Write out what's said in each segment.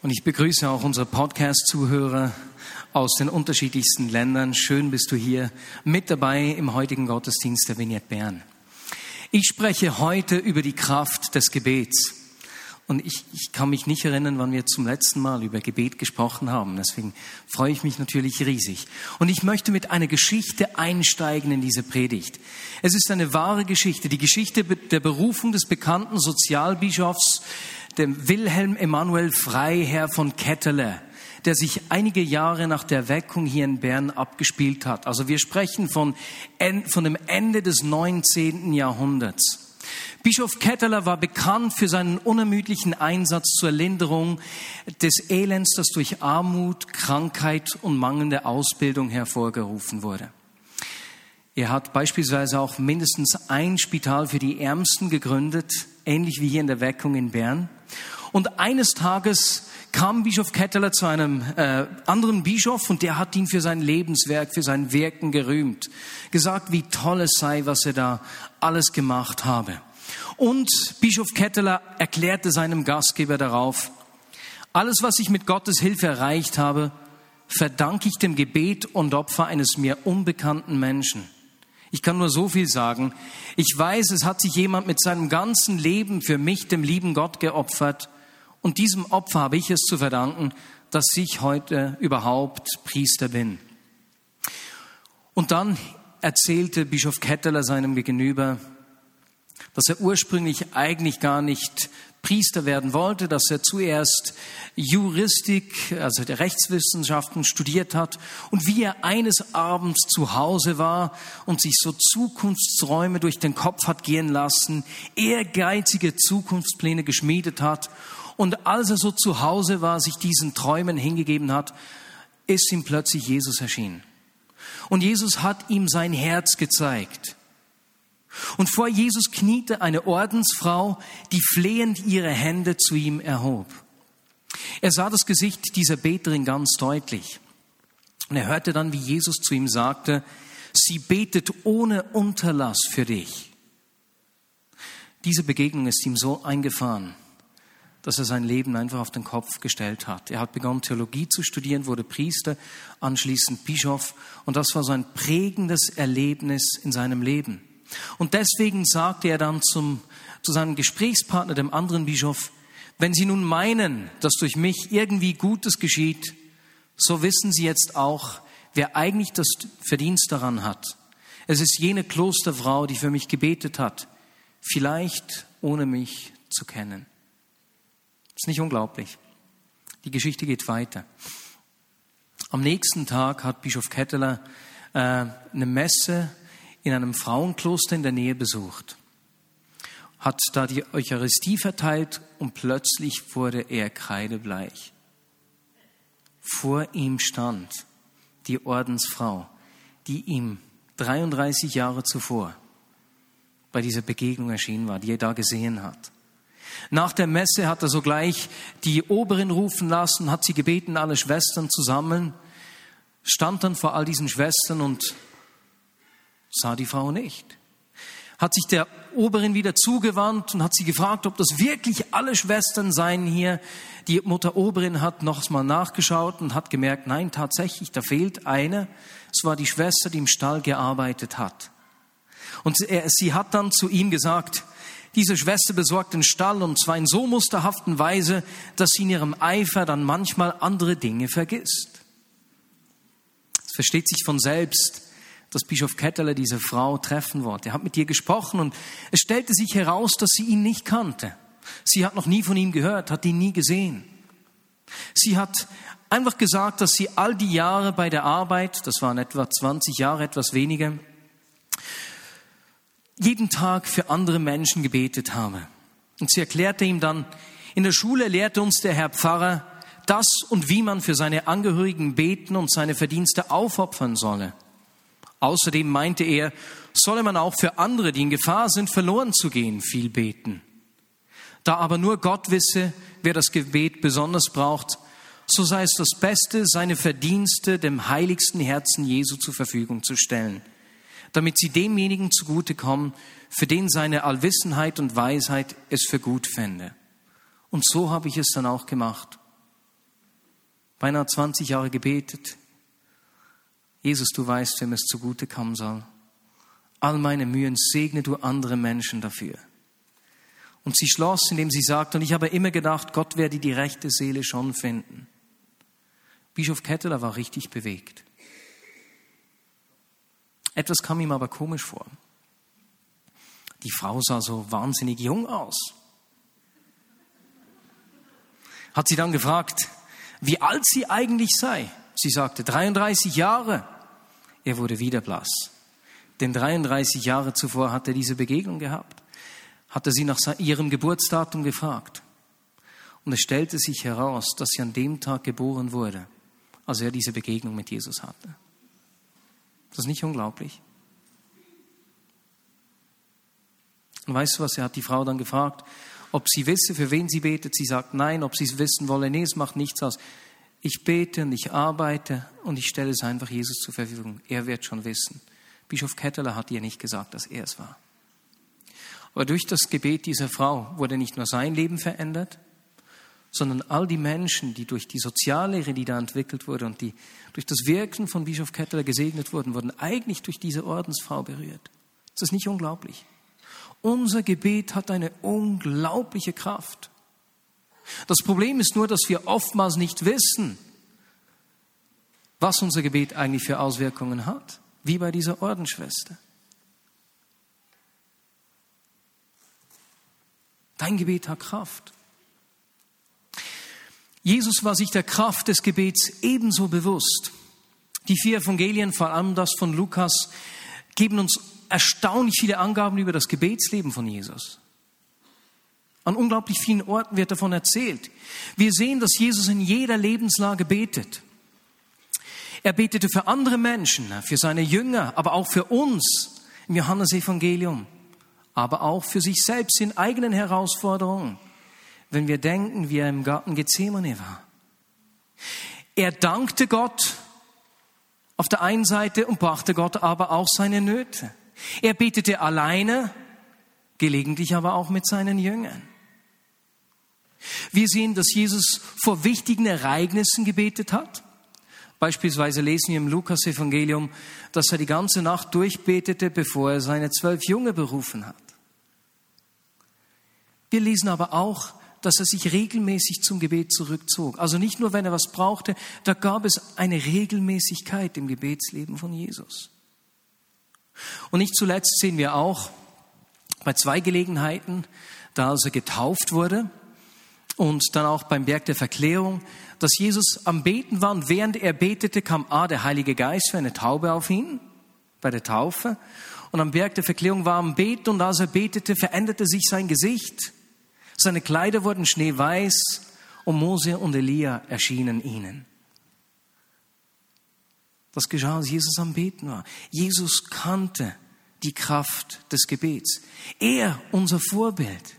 Und ich begrüße auch unsere Podcast-Zuhörer aus den unterschiedlichsten Ländern. Schön bist du hier mit dabei im heutigen Gottesdienst der Vignette Bern. Ich spreche heute über die Kraft des Gebets. Und ich, ich kann mich nicht erinnern, wann wir zum letzten Mal über Gebet gesprochen haben. Deswegen freue ich mich natürlich riesig. Und ich möchte mit einer Geschichte einsteigen in diese Predigt. Es ist eine wahre Geschichte, die Geschichte der Berufung des bekannten Sozialbischofs, dem Wilhelm Emanuel Freiherr von Ketteler der sich einige Jahre nach der Weckung hier in Bern abgespielt hat. Also wir sprechen von, von dem Ende des 19. Jahrhunderts. Bischof Ketteler war bekannt für seinen unermüdlichen Einsatz zur Linderung des Elends, das durch Armut, Krankheit und mangelnde Ausbildung hervorgerufen wurde. Er hat beispielsweise auch mindestens ein Spital für die Ärmsten gegründet, ähnlich wie hier in der Weckung in Bern. Und eines Tages kam Bischof Ketteler zu einem äh, anderen Bischof und der hat ihn für sein Lebenswerk, für sein Wirken gerühmt, gesagt, wie toll es sei, was er da alles gemacht habe. Und Bischof Ketteler erklärte seinem Gastgeber darauf, alles, was ich mit Gottes Hilfe erreicht habe, verdanke ich dem Gebet und Opfer eines mir unbekannten Menschen. Ich kann nur so viel sagen. Ich weiß, es hat sich jemand mit seinem ganzen Leben für mich, dem lieben Gott, geopfert. Und diesem Opfer habe ich es zu verdanken, dass ich heute überhaupt Priester bin. Und dann erzählte Bischof Ketteler seinem Gegenüber, dass er ursprünglich eigentlich gar nicht Priester werden wollte, dass er zuerst Juristik, also der Rechtswissenschaften studiert hat und wie er eines Abends zu Hause war und sich so Zukunftsträume durch den Kopf hat gehen lassen, ehrgeizige Zukunftspläne geschmiedet hat und als er so zu Hause war, sich diesen Träumen hingegeben hat, ist ihm plötzlich Jesus erschienen. Und Jesus hat ihm sein Herz gezeigt. Und vor Jesus kniete eine Ordensfrau, die flehend ihre Hände zu ihm erhob. Er sah das Gesicht dieser Beterin ganz deutlich. Und er hörte dann, wie Jesus zu ihm sagte, sie betet ohne Unterlass für dich. Diese Begegnung ist ihm so eingefahren, dass er sein Leben einfach auf den Kopf gestellt hat. Er hat begonnen, Theologie zu studieren, wurde Priester, anschließend Bischof und das war so ein prägendes Erlebnis in seinem Leben. Und deswegen sagte er dann zum, zu seinem Gesprächspartner, dem anderen Bischof, wenn Sie nun meinen, dass durch mich irgendwie Gutes geschieht, so wissen Sie jetzt auch, wer eigentlich das Verdienst daran hat. Es ist jene Klosterfrau, die für mich gebetet hat, vielleicht ohne mich zu kennen. Ist nicht unglaublich. Die Geschichte geht weiter. Am nächsten Tag hat Bischof Ketteler äh, eine Messe in einem Frauenkloster in der Nähe besucht, hat da die Eucharistie verteilt und plötzlich wurde er kreidebleich. Vor ihm stand die Ordensfrau, die ihm 33 Jahre zuvor bei dieser Begegnung erschienen war, die er da gesehen hat. Nach der Messe hat er sogleich die Oberin rufen lassen, hat sie gebeten, alle Schwestern zu sammeln, stand dann vor all diesen Schwestern und sah die Frau nicht. Hat sich der Oberin wieder zugewandt und hat sie gefragt, ob das wirklich alle Schwestern seien hier. Die Mutter Oberin hat nochmal nachgeschaut und hat gemerkt, nein, tatsächlich, da fehlt eine. Es war die Schwester, die im Stall gearbeitet hat. Und sie hat dann zu ihm gesagt, diese Schwester besorgt den Stall und zwar in so musterhaften Weise, dass sie in ihrem Eifer dann manchmal andere Dinge vergisst. Es versteht sich von selbst, dass Bischof Ketteler diese Frau treffen wollte. Er hat mit ihr gesprochen und es stellte sich heraus, dass sie ihn nicht kannte. Sie hat noch nie von ihm gehört, hat ihn nie gesehen. Sie hat einfach gesagt, dass sie all die Jahre bei der Arbeit, das waren etwa 20 Jahre, etwas weniger, jeden Tag für andere Menschen gebetet habe. Und sie erklärte ihm dann, in der Schule lehrte uns der Herr Pfarrer, das und wie man für seine Angehörigen beten und seine Verdienste aufopfern solle. Außerdem meinte er, solle man auch für andere, die in Gefahr sind, verloren zu gehen, viel beten. Da aber nur Gott wisse, wer das Gebet besonders braucht, so sei es das Beste, seine Verdienste dem heiligsten Herzen Jesu zur Verfügung zu stellen, damit sie demjenigen zugutekommen, für den seine Allwissenheit und Weisheit es für gut fände. Und so habe ich es dann auch gemacht. beinahe 20 Jahre gebetet. Jesus, du weißt, wem es zugute kommen soll. All meine Mühen segne du andere Menschen dafür. Und sie schloss, indem sie sagte, und ich habe immer gedacht, Gott werde die rechte Seele schon finden. Bischof Ketteler war richtig bewegt. Etwas kam ihm aber komisch vor. Die Frau sah so wahnsinnig jung aus. Hat sie dann gefragt, wie alt sie eigentlich sei. Sie sagte 33 Jahre. Er wurde wieder blass. Denn 33 Jahre zuvor hat er diese Begegnung gehabt. Hat er sie nach ihrem Geburtsdatum gefragt. Und es stellte sich heraus, dass sie an dem Tag geboren wurde, als er diese Begegnung mit Jesus hatte. Das ist nicht unglaublich. Und weißt du was, er hat die Frau dann gefragt, ob sie wisse, für wen sie betet. Sie sagt nein, ob sie es wissen wolle. Nee, es macht nichts aus. Ich bete und ich arbeite und ich stelle es einfach Jesus zur Verfügung. Er wird schon wissen. Bischof Ketteler hat ihr nicht gesagt, dass er es war. Aber durch das Gebet dieser Frau wurde nicht nur sein Leben verändert, sondern all die Menschen, die durch die Soziallehre, die da entwickelt wurde und die durch das Wirken von Bischof Ketteler gesegnet wurden, wurden eigentlich durch diese Ordensfrau berührt. Das ist nicht unglaublich. Unser Gebet hat eine unglaubliche Kraft. Das Problem ist nur, dass wir oftmals nicht wissen, was unser Gebet eigentlich für Auswirkungen hat, wie bei dieser Ordensschwester. Dein Gebet hat Kraft. Jesus war sich der Kraft des Gebets ebenso bewusst. Die vier Evangelien, vor allem das von Lukas, geben uns erstaunlich viele Angaben über das Gebetsleben von Jesus. An unglaublich vielen Orten wird davon erzählt. Wir sehen, dass Jesus in jeder Lebenslage betet. Er betete für andere Menschen, für seine Jünger, aber auch für uns im Johannesevangelium, aber auch für sich selbst in eigenen Herausforderungen, wenn wir denken, wie er im Garten Gethsemane war. Er dankte Gott auf der einen Seite und brachte Gott aber auch seine Nöte. Er betete alleine, gelegentlich aber auch mit seinen Jüngern. Wir sehen, dass Jesus vor wichtigen Ereignissen gebetet hat. Beispielsweise lesen wir im Lukas-Evangelium, dass er die ganze Nacht durchbetete, bevor er seine zwölf Jünger berufen hat. Wir lesen aber auch, dass er sich regelmäßig zum Gebet zurückzog. Also nicht nur, wenn er was brauchte, da gab es eine Regelmäßigkeit im Gebetsleben von Jesus. Und nicht zuletzt sehen wir auch bei zwei Gelegenheiten, da er getauft wurde und dann auch beim Berg der Verklärung, dass Jesus am Beten war und während er betete, kam A, der Heilige Geist für eine Taube auf ihn bei der Taufe. Und am Berg der Verklärung war er am Beten und als er betete, veränderte sich sein Gesicht. Seine Kleider wurden schneeweiß und Mose und Elia erschienen ihnen. Das geschah, als Jesus am Beten war. Jesus kannte die Kraft des Gebets. Er, unser Vorbild.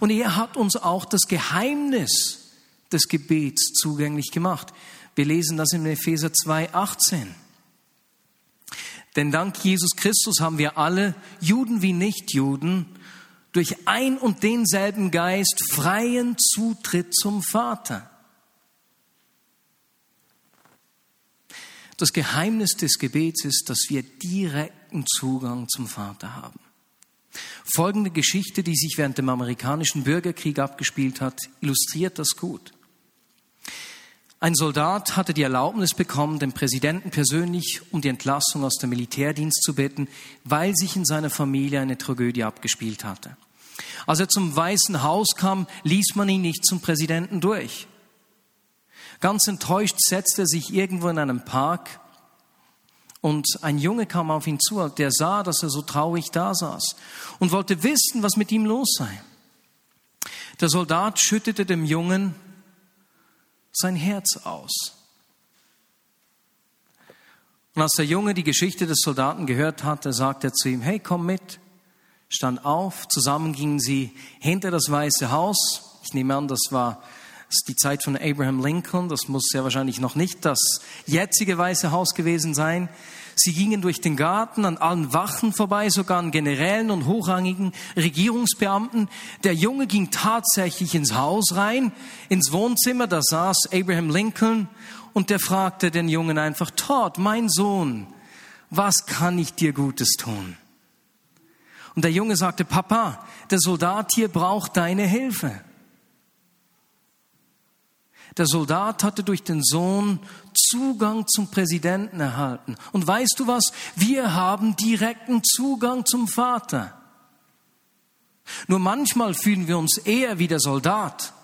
Und er hat uns auch das Geheimnis des Gebets zugänglich gemacht. Wir lesen das in Epheser 2, 18. Denn dank Jesus Christus haben wir alle, Juden wie Nichtjuden, durch ein und denselben Geist freien Zutritt zum Vater. Das Geheimnis des Gebets ist, dass wir direkten Zugang zum Vater haben. Folgende Geschichte, die sich während dem amerikanischen Bürgerkrieg abgespielt hat, illustriert das gut. Ein Soldat hatte die Erlaubnis bekommen, den Präsidenten persönlich um die Entlassung aus dem Militärdienst zu bitten, weil sich in seiner Familie eine Tragödie abgespielt hatte. Als er zum Weißen Haus kam, ließ man ihn nicht zum Präsidenten durch. Ganz enttäuscht setzte er sich irgendwo in einem Park und ein Junge kam auf ihn zu, der sah, dass er so traurig da saß und wollte wissen, was mit ihm los sei. Der Soldat schüttete dem Jungen sein Herz aus. Und als der Junge die Geschichte des Soldaten gehört hatte, sagte er zu ihm, hey, komm mit. Stand auf, zusammen gingen sie hinter das Weiße Haus. Ich nehme an, das war das ist die Zeit von Abraham Lincoln. Das muss sehr wahrscheinlich noch nicht das jetzige Weiße Haus gewesen sein. Sie gingen durch den Garten an allen Wachen vorbei, sogar an Generälen und hochrangigen Regierungsbeamten. Der Junge ging tatsächlich ins Haus rein, ins Wohnzimmer, da saß Abraham Lincoln und der fragte den Jungen einfach, Todd, mein Sohn, was kann ich dir Gutes tun? Und der Junge sagte, Papa, der Soldat hier braucht deine Hilfe. Der Soldat hatte durch den Sohn Zugang zum Präsidenten erhalten. Und weißt du was? Wir haben direkten Zugang zum Vater. Nur manchmal fühlen wir uns eher wie der Soldat,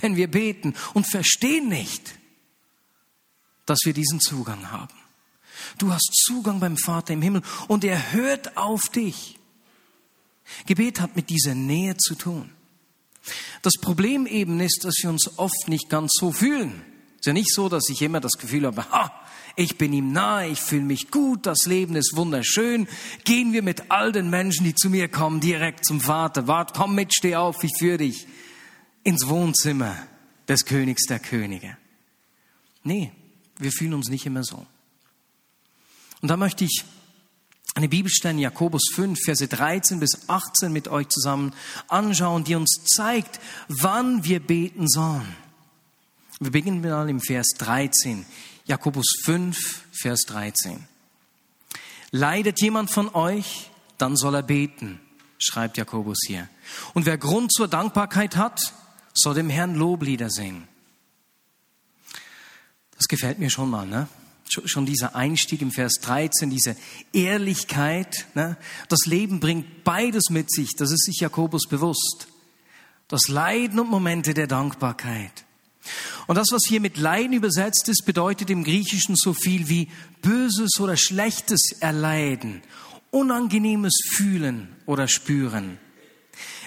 wenn wir beten und verstehen nicht, dass wir diesen Zugang haben. Du hast Zugang beim Vater im Himmel und er hört auf dich. Gebet hat mit dieser Nähe zu tun. Das Problem eben ist, dass wir uns oft nicht ganz so fühlen. Es ist ja nicht so, dass ich immer das Gefühl habe, ha, ich bin ihm nahe, ich fühle mich gut, das Leben ist wunderschön. Gehen wir mit all den Menschen, die zu mir kommen, direkt zum Vater. Wart, komm mit, steh auf, ich führe dich ins Wohnzimmer des Königs der Könige. Nee, wir fühlen uns nicht immer so. Und da möchte ich eine Bibelstelle in Jakobus 5, Verse 13 bis 18 mit euch zusammen anschauen, die uns zeigt, wann wir beten sollen. Wir beginnen mal im Vers 13. Jakobus 5, Vers 13. Leidet jemand von euch, dann soll er beten, schreibt Jakobus hier. Und wer Grund zur Dankbarkeit hat, soll dem Herrn Loblieder singen. Das gefällt mir schon mal, ne? Schon dieser Einstieg im Vers 13, diese Ehrlichkeit. Ne? Das Leben bringt beides mit sich, das ist sich Jakobus bewusst. Das Leiden und Momente der Dankbarkeit. Und das, was hier mit Leiden übersetzt ist, bedeutet im Griechischen so viel wie Böses oder Schlechtes erleiden, unangenehmes Fühlen oder Spüren.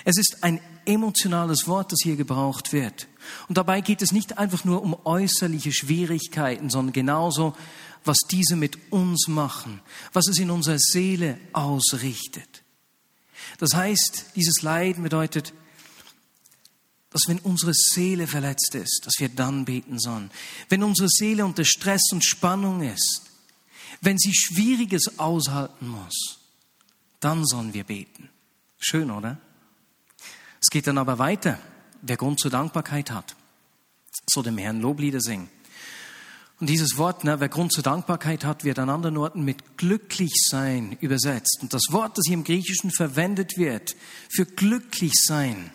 Es ist ein emotionales Wort, das hier gebraucht wird. Und dabei geht es nicht einfach nur um äußerliche Schwierigkeiten, sondern genauso, was diese mit uns machen, was es in unserer Seele ausrichtet. Das heißt, dieses Leiden bedeutet, dass wenn unsere Seele verletzt ist, dass wir dann beten sollen. Wenn unsere Seele unter Stress und Spannung ist, wenn sie Schwieriges aushalten muss, dann sollen wir beten. Schön, oder? Es geht dann aber weiter. Wer Grund zur Dankbarkeit hat, soll dem Herrn Loblieder singen. Und dieses Wort, ne, wer Grund zur Dankbarkeit hat, wird an anderen Orten mit glücklich sein übersetzt. Und das Wort, das hier im Griechischen verwendet wird, für glücklich sein,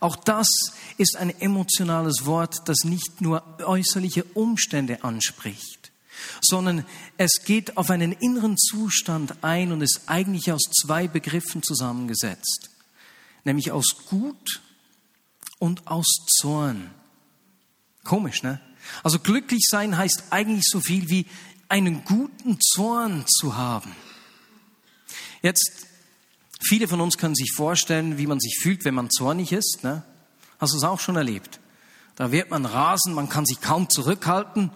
auch das ist ein emotionales Wort, das nicht nur äußerliche Umstände anspricht, sondern es geht auf einen inneren Zustand ein und ist eigentlich aus zwei Begriffen zusammengesetzt nämlich aus Gut und aus Zorn. Komisch, ne? Also glücklich sein heißt eigentlich so viel wie einen guten Zorn zu haben. Jetzt, viele von uns können sich vorstellen, wie man sich fühlt, wenn man zornig ist. Ne? Hast du es auch schon erlebt? Da wird man rasen, man kann sich kaum zurückhalten.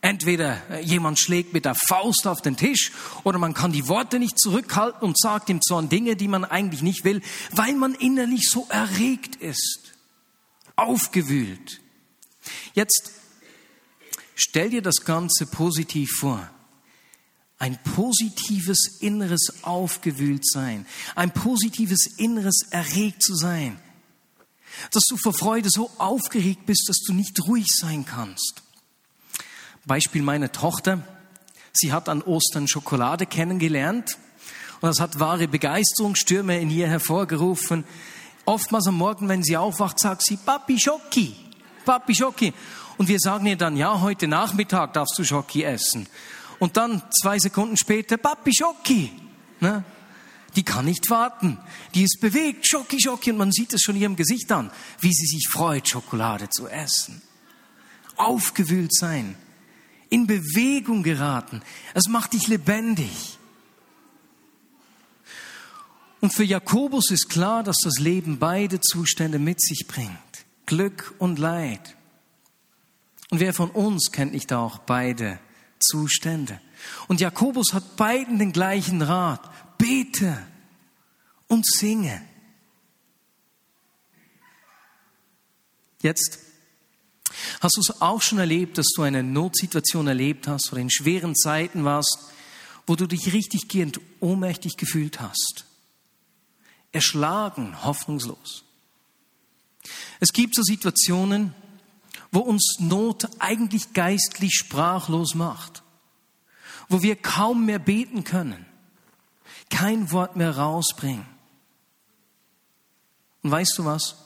Entweder äh, jemand schlägt mit der Faust auf den Tisch oder man kann die Worte nicht zurückhalten und sagt im Zorn Dinge, die man eigentlich nicht will, weil man innerlich so erregt ist, aufgewühlt. Jetzt stell dir das Ganze positiv vor. Ein positives inneres Aufgewühltsein, ein positives inneres erregt zu sein, dass du vor Freude so aufgeregt bist, dass du nicht ruhig sein kannst. Beispiel meine Tochter. Sie hat an Ostern Schokolade kennengelernt und das hat wahre Begeisterungsstürme in ihr hervorgerufen. Oftmals am Morgen, wenn sie aufwacht, sagt sie, Papi Schoki, Papi Schoki. Und wir sagen ihr dann, ja, heute Nachmittag darfst du Schoki essen. Und dann zwei Sekunden später, Papi Schoki. Ne? Die kann nicht warten. Die ist bewegt, Schoki, Schoki. Und man sieht es schon ihrem Gesicht an, wie sie sich freut, Schokolade zu essen. Aufgewühlt sein in Bewegung geraten. Es macht dich lebendig. Und für Jakobus ist klar, dass das Leben beide Zustände mit sich bringt. Glück und Leid. Und wer von uns kennt nicht auch beide Zustände? Und Jakobus hat beiden den gleichen Rat. Bete und singe. Jetzt Hast du es auch schon erlebt, dass du eine Notsituation erlebt hast oder in schweren Zeiten warst, wo du dich richtig gehend ohnmächtig gefühlt hast. Erschlagen, hoffnungslos. Es gibt so Situationen, wo uns Not eigentlich geistlich sprachlos macht, wo wir kaum mehr beten können, kein Wort mehr rausbringen. Und weißt du was?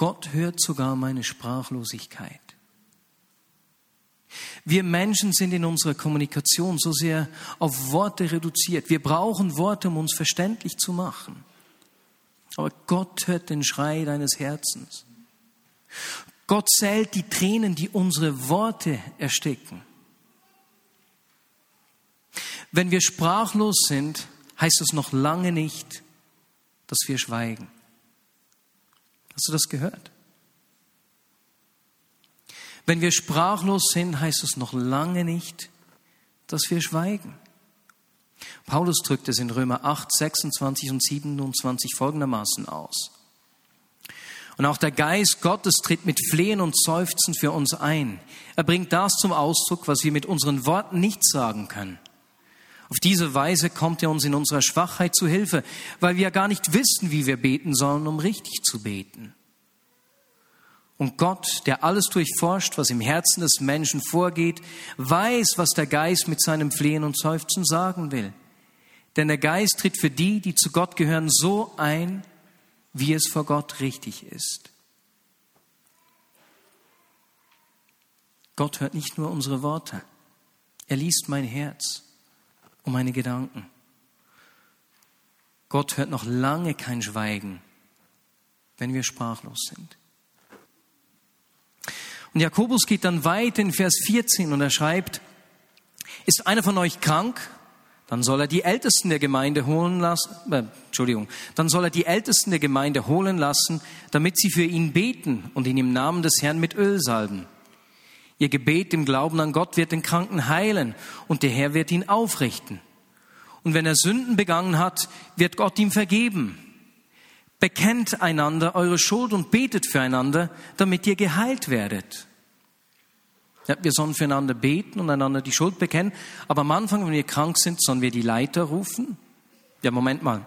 Gott hört sogar meine Sprachlosigkeit. Wir Menschen sind in unserer Kommunikation so sehr auf Worte reduziert. Wir brauchen Worte, um uns verständlich zu machen. Aber Gott hört den Schrei deines Herzens. Gott zählt die Tränen, die unsere Worte ersticken. Wenn wir sprachlos sind, heißt es noch lange nicht, dass wir schweigen. Hast du das gehört? Wenn wir sprachlos sind, heißt es noch lange nicht, dass wir schweigen. Paulus drückt es in Römer 8, 26 und 27 folgendermaßen aus. Und auch der Geist Gottes tritt mit Flehen und Seufzen für uns ein. Er bringt das zum Ausdruck, was wir mit unseren Worten nicht sagen können. Auf diese Weise kommt er uns in unserer Schwachheit zu Hilfe, weil wir gar nicht wissen, wie wir beten sollen, um richtig zu beten. Und Gott, der alles durchforscht, was im Herzen des Menschen vorgeht, weiß, was der Geist mit seinem Flehen und Seufzen sagen will. Denn der Geist tritt für die, die zu Gott gehören, so ein, wie es vor Gott richtig ist. Gott hört nicht nur unsere Worte, er liest mein Herz und meine Gedanken. Gott hört noch lange kein Schweigen, wenn wir sprachlos sind. Und Jakobus geht dann weiter in Vers 14 und er schreibt, ist einer von euch krank? Dann soll er die Ältesten der Gemeinde holen lassen, äh, Entschuldigung, dann soll er die Ältesten der Gemeinde holen lassen, damit sie für ihn beten und ihn im Namen des Herrn mit Öl salben. Ihr Gebet im Glauben an Gott wird den Kranken heilen und der Herr wird ihn aufrichten. Und wenn er Sünden begangen hat, wird Gott ihm vergeben. Bekennt einander eure Schuld und betet füreinander, damit ihr geheilt werdet. Ja, wir sollen füreinander beten und einander die Schuld bekennen. Aber am Anfang, wenn wir krank sind, sollen wir die Leiter rufen? Ja, Moment mal.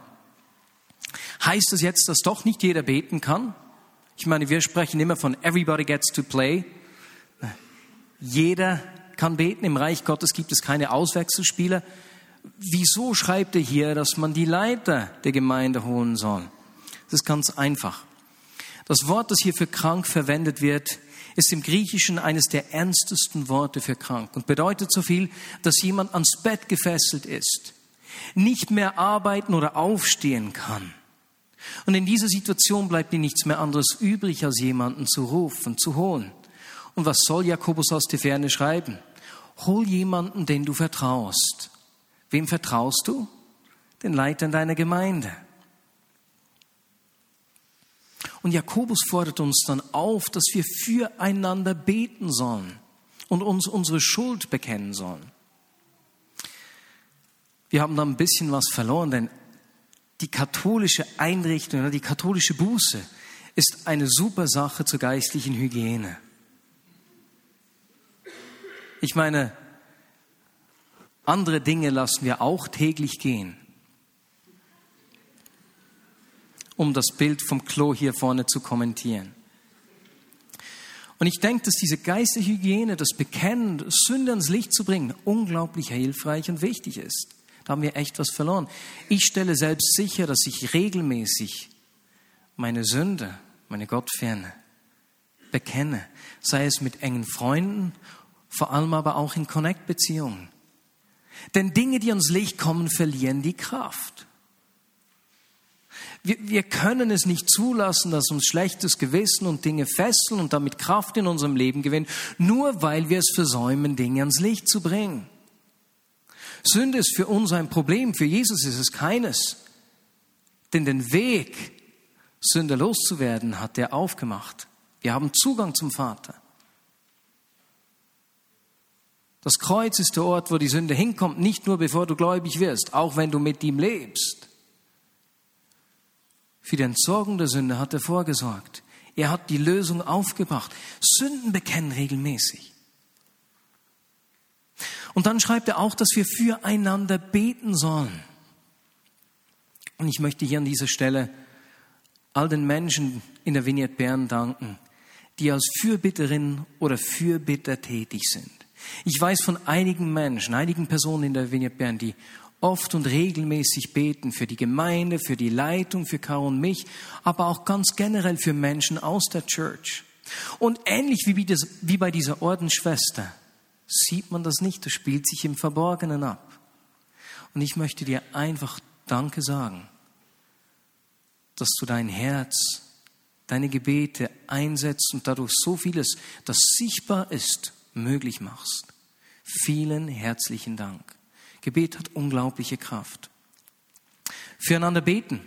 Heißt das jetzt, dass doch nicht jeder beten kann? Ich meine, wir sprechen immer von everybody gets to play. Jeder kann beten. Im Reich Gottes gibt es keine Auswechselspieler. Wieso schreibt er hier, dass man die Leiter der Gemeinde holen soll? Das ist ganz einfach. Das Wort, das hier für krank verwendet wird, ist im Griechischen eines der ernstesten Worte für krank und bedeutet so viel, dass jemand ans Bett gefesselt ist, nicht mehr arbeiten oder aufstehen kann. Und in dieser Situation bleibt ihm nichts mehr anderes übrig, als jemanden zu rufen, zu holen. Und was soll Jakobus aus der Ferne schreiben? Hol jemanden, den du vertraust. Wem vertraust du? Den Leitern deiner Gemeinde. Und Jakobus fordert uns dann auf, dass wir füreinander beten sollen und uns unsere Schuld bekennen sollen. Wir haben da ein bisschen was verloren, denn die katholische Einrichtung, die katholische Buße ist eine super Sache zur geistlichen Hygiene. Ich meine, andere Dinge lassen wir auch täglich gehen. um das Bild vom Klo hier vorne zu kommentieren. Und ich denke, dass diese geistige Hygiene, das Bekennen, Sünde ans Licht zu bringen, unglaublich hilfreich und wichtig ist. Da haben wir echt was verloren. Ich stelle selbst sicher, dass ich regelmäßig meine Sünde, meine Gottferne bekenne, sei es mit engen Freunden, vor allem aber auch in Connect-Beziehungen. Denn Dinge, die ans Licht kommen, verlieren die Kraft. Wir, wir können es nicht zulassen, dass uns schlechtes Gewissen und Dinge fesseln und damit Kraft in unserem Leben gewinnen, nur weil wir es versäumen, Dinge ans Licht zu bringen. Sünde ist für uns ein Problem, für Jesus ist es keines. Denn den Weg, Sünde loszuwerden, hat er aufgemacht. Wir haben Zugang zum Vater. Das Kreuz ist der Ort, wo die Sünde hinkommt, nicht nur bevor du gläubig wirst, auch wenn du mit ihm lebst. Für die Entsorgung der Sünde hat er vorgesorgt. Er hat die Lösung aufgebracht. Sünden bekennen regelmäßig. Und dann schreibt er auch, dass wir füreinander beten sollen. Und ich möchte hier an dieser Stelle all den Menschen in der Vignette Bern danken, die als Fürbitterin oder Fürbitter tätig sind. Ich weiß von einigen Menschen, einigen Personen in der Vignette Bern, die oft und regelmäßig beten für die Gemeinde, für die Leitung, für Caro und mich, aber auch ganz generell für Menschen aus der Church. Und ähnlich wie bei dieser Ordensschwester sieht man das nicht, das spielt sich im Verborgenen ab. Und ich möchte dir einfach Danke sagen, dass du dein Herz, deine Gebete einsetzt und dadurch so vieles, das sichtbar ist, möglich machst. Vielen herzlichen Dank. Gebet hat unglaubliche Kraft. Füreinander beten.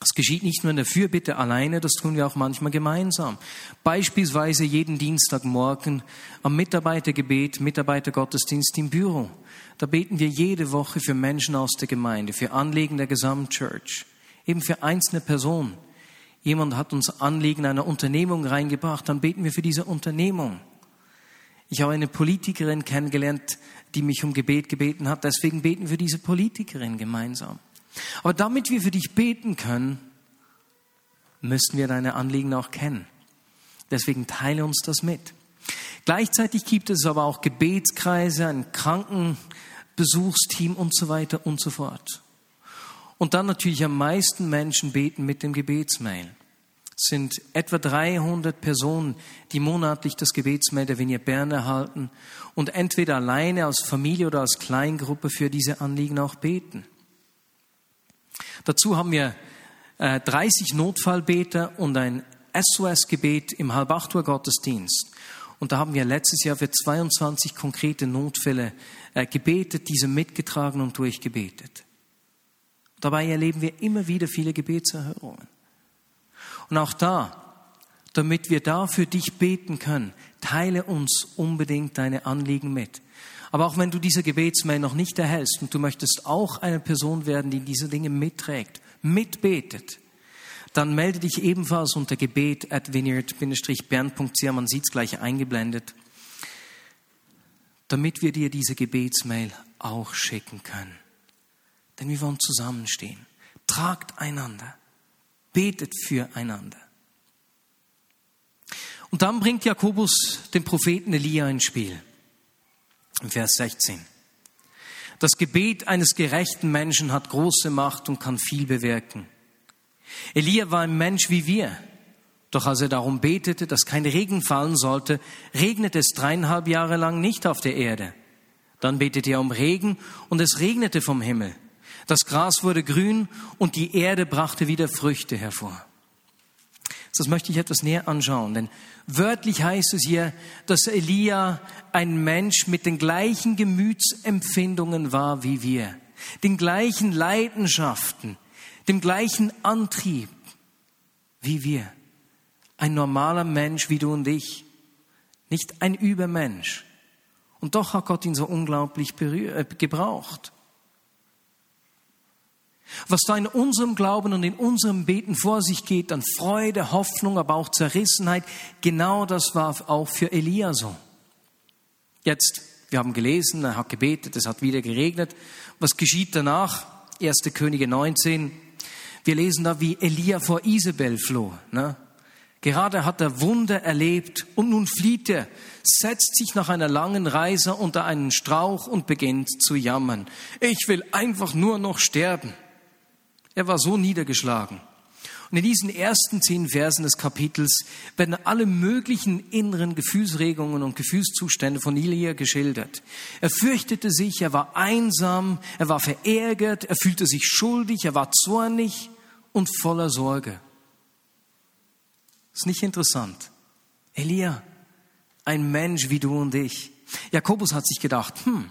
Das geschieht nicht nur in der Fürbitte alleine, das tun wir auch manchmal gemeinsam. Beispielsweise jeden Dienstagmorgen am Mitarbeitergebet, Mitarbeitergottesdienst im Büro. Da beten wir jede Woche für Menschen aus der Gemeinde, für Anliegen der Gesamtchurch, eben für einzelne Personen. Jemand hat uns Anliegen einer Unternehmung reingebracht, dann beten wir für diese Unternehmung. Ich habe eine Politikerin kennengelernt, die mich um Gebet gebeten hat. Deswegen beten wir diese Politikerin gemeinsam. Aber damit wir für dich beten können, müssen wir deine Anliegen auch kennen. Deswegen teile uns das mit. Gleichzeitig gibt es aber auch Gebetskreise, ein Krankenbesuchsteam und so weiter und so fort. Und dann natürlich am meisten Menschen beten mit dem Gebetsmail sind etwa 300 Personen, die monatlich das Gebetsmail der Vignette Bern erhalten und entweder alleine als Familie oder als Kleingruppe für diese Anliegen auch beten. Dazu haben wir 30 äh, Notfallbeter und ein SOS-Gebet im Halbacht Uhr Gottesdienst. Und da haben wir letztes Jahr für 22 konkrete Notfälle äh, gebetet, diese mitgetragen und durchgebetet. Dabei erleben wir immer wieder viele Gebetserhörungen. Und auch da, damit wir da für dich beten können, teile uns unbedingt deine Anliegen mit. Aber auch wenn du diese Gebetsmail noch nicht erhältst und du möchtest auch eine Person werden, die diese Dinge mitträgt, mitbetet, dann melde dich ebenfalls unter gebet at vineyard-bern.ch, man sieht es gleich eingeblendet, damit wir dir diese Gebetsmail auch schicken können. Denn wir wollen zusammenstehen. Tragt einander. Betet füreinander. Und dann bringt Jakobus den Propheten Elia ins Spiel. Im Vers 16. Das Gebet eines gerechten Menschen hat große Macht und kann viel bewirken. Elia war ein Mensch wie wir. Doch als er darum betete, dass kein Regen fallen sollte, regnete es dreieinhalb Jahre lang nicht auf der Erde. Dann betete er um Regen und es regnete vom Himmel. Das Gras wurde grün und die Erde brachte wieder Früchte hervor. Das möchte ich etwas näher anschauen, denn wörtlich heißt es hier, dass Elia ein Mensch mit den gleichen Gemütsempfindungen war wie wir, den gleichen Leidenschaften, dem gleichen Antrieb wie wir. Ein normaler Mensch wie du und ich, nicht ein Übermensch. Und doch hat Gott ihn so unglaublich äh, gebraucht. Was da in unserem Glauben und in unserem Beten vor sich geht, an Freude, Hoffnung, aber auch Zerrissenheit, genau das war auch für Elia so. Jetzt, wir haben gelesen, er hat gebetet, es hat wieder geregnet. Was geschieht danach? 1. Könige 19. Wir lesen da, wie Elia vor Isabel floh. Ne? Gerade hat er Wunder erlebt und nun flieht er, setzt sich nach einer langen Reise unter einen Strauch und beginnt zu jammern. Ich will einfach nur noch sterben. Er war so niedergeschlagen. Und in diesen ersten zehn Versen des Kapitels werden alle möglichen inneren Gefühlsregungen und Gefühlszustände von Elia geschildert. Er fürchtete sich, er war einsam, er war verärgert, er fühlte sich schuldig, er war zornig und voller Sorge. Ist nicht interessant. Elia, ein Mensch wie du und ich. Jakobus hat sich gedacht, hm,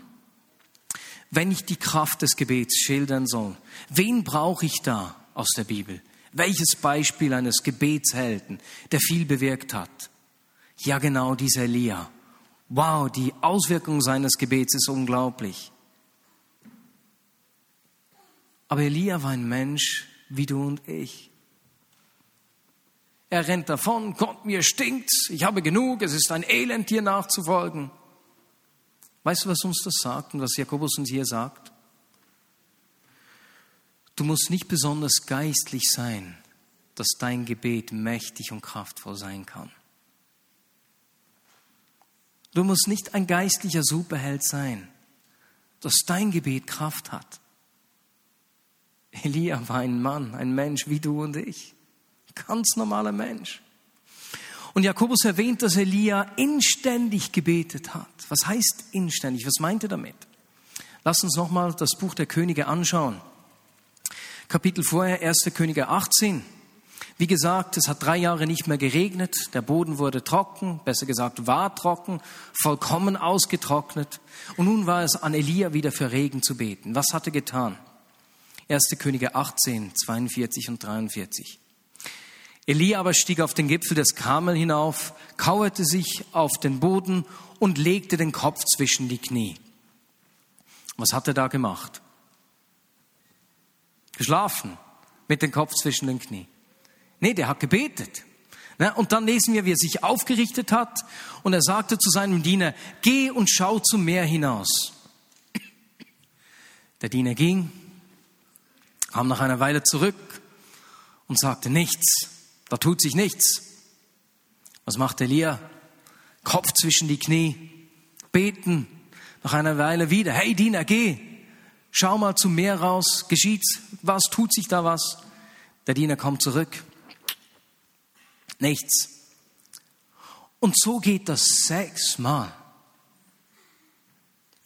wenn ich die Kraft des Gebets schildern soll, wen brauche ich da aus der Bibel? Welches Beispiel eines Gebetshelden, der viel bewirkt hat? Ja, genau dieser Elia. Wow, die Auswirkung seines Gebets ist unglaublich. Aber Elia war ein Mensch wie du und ich. Er rennt davon, Gott, mir stinkt's, ich habe genug, es ist ein Elend, dir nachzufolgen. Weißt du, was uns das sagt und was Jakobus uns hier sagt? Du musst nicht besonders geistlich sein, dass dein Gebet mächtig und kraftvoll sein kann. Du musst nicht ein geistlicher Superheld sein, dass dein Gebet Kraft hat. Elia war ein Mann, ein Mensch wie du und ich. Ganz normaler Mensch. Und Jakobus erwähnt, dass Elia inständig gebetet hat. Was heißt inständig? Was meint er damit? Lass uns nochmal das Buch der Könige anschauen. Kapitel vorher, 1. Könige 18. Wie gesagt, es hat drei Jahre nicht mehr geregnet, der Boden wurde trocken, besser gesagt war trocken, vollkommen ausgetrocknet. Und nun war es an Elia wieder für Regen zu beten. Was hat er getan? 1. Könige 18, 42 und 43. Elia aber stieg auf den Gipfel des Karmel hinauf, kauerte sich auf den Boden und legte den Kopf zwischen die Knie. Was hat er da gemacht? Geschlafen mit dem Kopf zwischen den Knie. Nee, der hat gebetet. Und dann lesen wir, wie er sich aufgerichtet hat und er sagte zu seinem Diener, geh und schau zum Meer hinaus. Der Diener ging, kam nach einer Weile zurück und sagte nichts. Da tut sich nichts. Was macht Elia? Kopf zwischen die Knie, beten, nach einer Weile wieder, hey Diener, geh, schau mal zum Meer raus, geschieht's was, tut sich da was? Der Diener kommt zurück, nichts. Und so geht das sechsmal.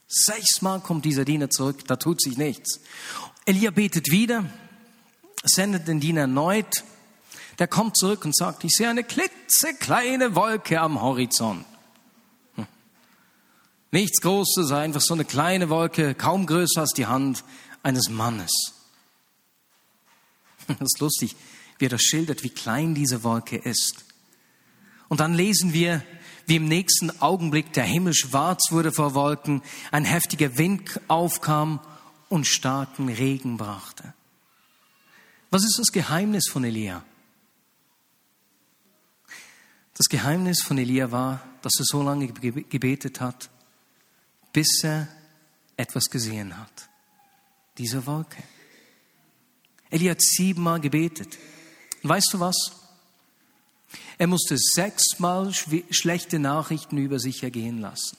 Sechsmal kommt dieser Diener zurück, da tut sich nichts. Elia betet wieder, sendet den Diener erneut, der kommt zurück und sagt, ich sehe eine klitzekleine Wolke am Horizont. Hm. Nichts Großes, einfach so eine kleine Wolke, kaum größer als die Hand eines Mannes. Das ist lustig, wie er das schildert, wie klein diese Wolke ist. Und dann lesen wir, wie im nächsten Augenblick der Himmel schwarz wurde vor Wolken, ein heftiger Wind aufkam und starken Regen brachte. Was ist das Geheimnis von Elia? Das Geheimnis von Elia war, dass er so lange gebetet hat, bis er etwas gesehen hat. Diese Wolke. Elia hat siebenmal gebetet. Und weißt du was? Er musste sechsmal schlechte Nachrichten über sich ergehen lassen.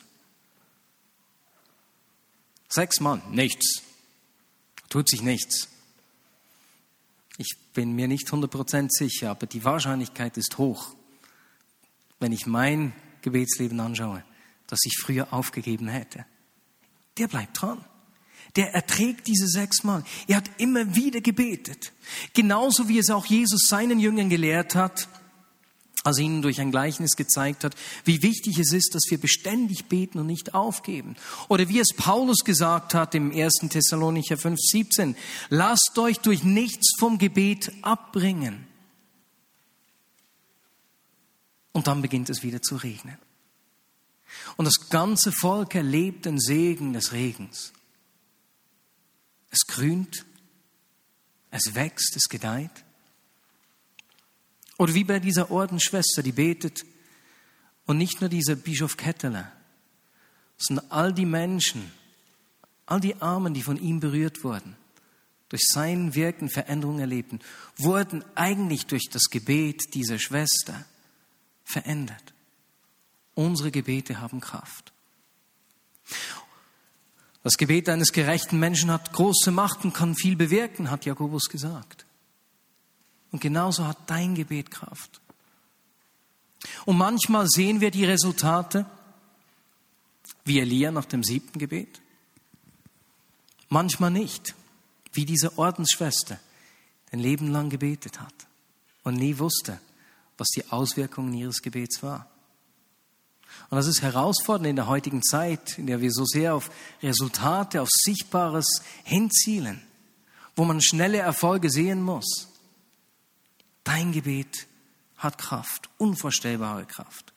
Sechsmal, nichts. Tut sich nichts. Ich bin mir nicht 100% sicher, aber die Wahrscheinlichkeit ist hoch, wenn ich mein Gebetsleben anschaue, dass ich früher aufgegeben hätte. Der bleibt dran. Der erträgt diese sechsmal. Er hat immer wieder gebetet. Genauso wie es auch Jesus seinen Jüngern gelehrt hat, als er ihnen durch ein Gleichnis gezeigt hat, wie wichtig es ist, dass wir beständig beten und nicht aufgeben. Oder wie es Paulus gesagt hat im 1. Thessalonicher 5,17, lasst euch durch nichts vom Gebet abbringen. Und dann beginnt es wieder zu regnen. Und das ganze Volk erlebt den Segen des Regens. Es grünt, es wächst, es gedeiht. Oder wie bei dieser Ordensschwester, die betet. Und nicht nur dieser Bischof Ketteler, sondern all die Menschen, all die Armen, die von ihm berührt wurden, durch sein Wirken Veränderungen erlebten, wurden eigentlich durch das Gebet dieser Schwester verändert. Unsere Gebete haben Kraft. Das Gebet eines gerechten Menschen hat große Macht und kann viel bewirken, hat Jakobus gesagt. Und genauso hat dein Gebet Kraft. Und manchmal sehen wir die Resultate, wie Elia nach dem siebten Gebet. Manchmal nicht, wie diese Ordensschwester ein Leben lang gebetet hat und nie wusste, was die Auswirkungen ihres Gebets war. Und das ist herausfordernd in der heutigen Zeit, in der wir so sehr auf Resultate, auf Sichtbares hinzielen, wo man schnelle Erfolge sehen muss. Dein Gebet hat Kraft, unvorstellbare Kraft.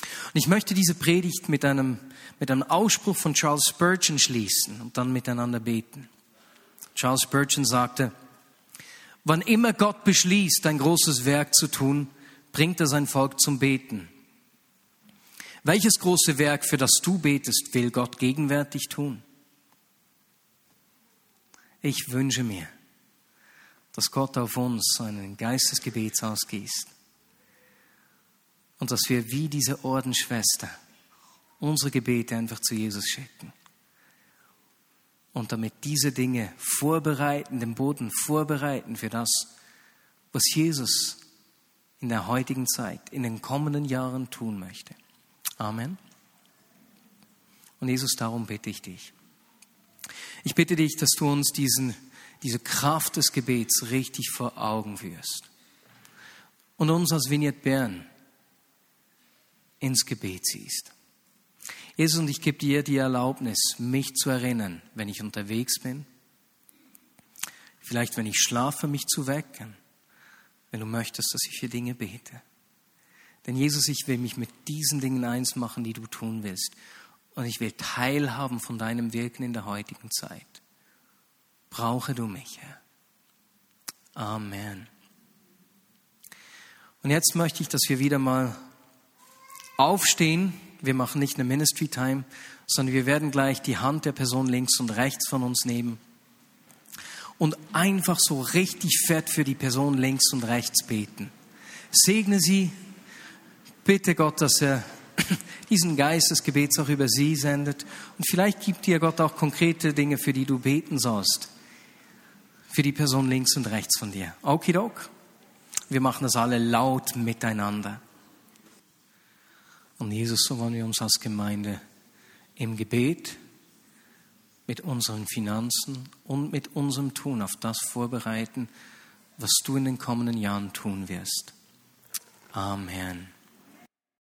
Und ich möchte diese Predigt mit einem, mit einem Ausspruch von Charles Spurgeon schließen und dann miteinander beten. Charles Spurgeon sagte, wann immer Gott beschließt, ein großes Werk zu tun, bringt er sein Volk zum Beten. Welches große Werk, für das du betest, will Gott gegenwärtig tun? Ich wünsche mir, dass Gott auf uns einen Geist des Gebets ausgießt und dass wir wie diese Ordensschwester unsere Gebete einfach zu Jesus schicken. Und damit diese Dinge vorbereiten, den Boden vorbereiten für das, was Jesus in der heutigen Zeit, in den kommenden Jahren tun möchte. Amen. Und Jesus, darum bitte ich dich. Ich bitte dich, dass du uns diesen, diese Kraft des Gebets richtig vor Augen führst. Und uns als Vignette Bern ins Gebet ziehst. Jesus, und ich gebe dir die Erlaubnis, mich zu erinnern, wenn ich unterwegs bin. Vielleicht, wenn ich schlafe, mich zu wecken, wenn du möchtest, dass ich für Dinge bete. Denn Jesus, ich will mich mit diesen Dingen eins machen, die du tun willst. Und ich will teilhaben von deinem Wirken in der heutigen Zeit. Brauche du mich, Herr. Amen. Und jetzt möchte ich, dass wir wieder mal aufstehen. Wir machen nicht eine Ministry Time, sondern wir werden gleich die Hand der Person links und rechts von uns nehmen und einfach so richtig fett für die Person links und rechts beten. Segne sie, bitte Gott, dass er diesen Geist des Gebets auch über sie sendet. Und vielleicht gibt dir Gott auch konkrete Dinge, für die du beten sollst. Für die Person links und rechts von dir. Okidok. Wir machen das alle laut miteinander. Und Jesus, so wollen wir uns als Gemeinde im Gebet mit unseren Finanzen und mit unserem Tun auf das vorbereiten, was du in den kommenden Jahren tun wirst. Amen.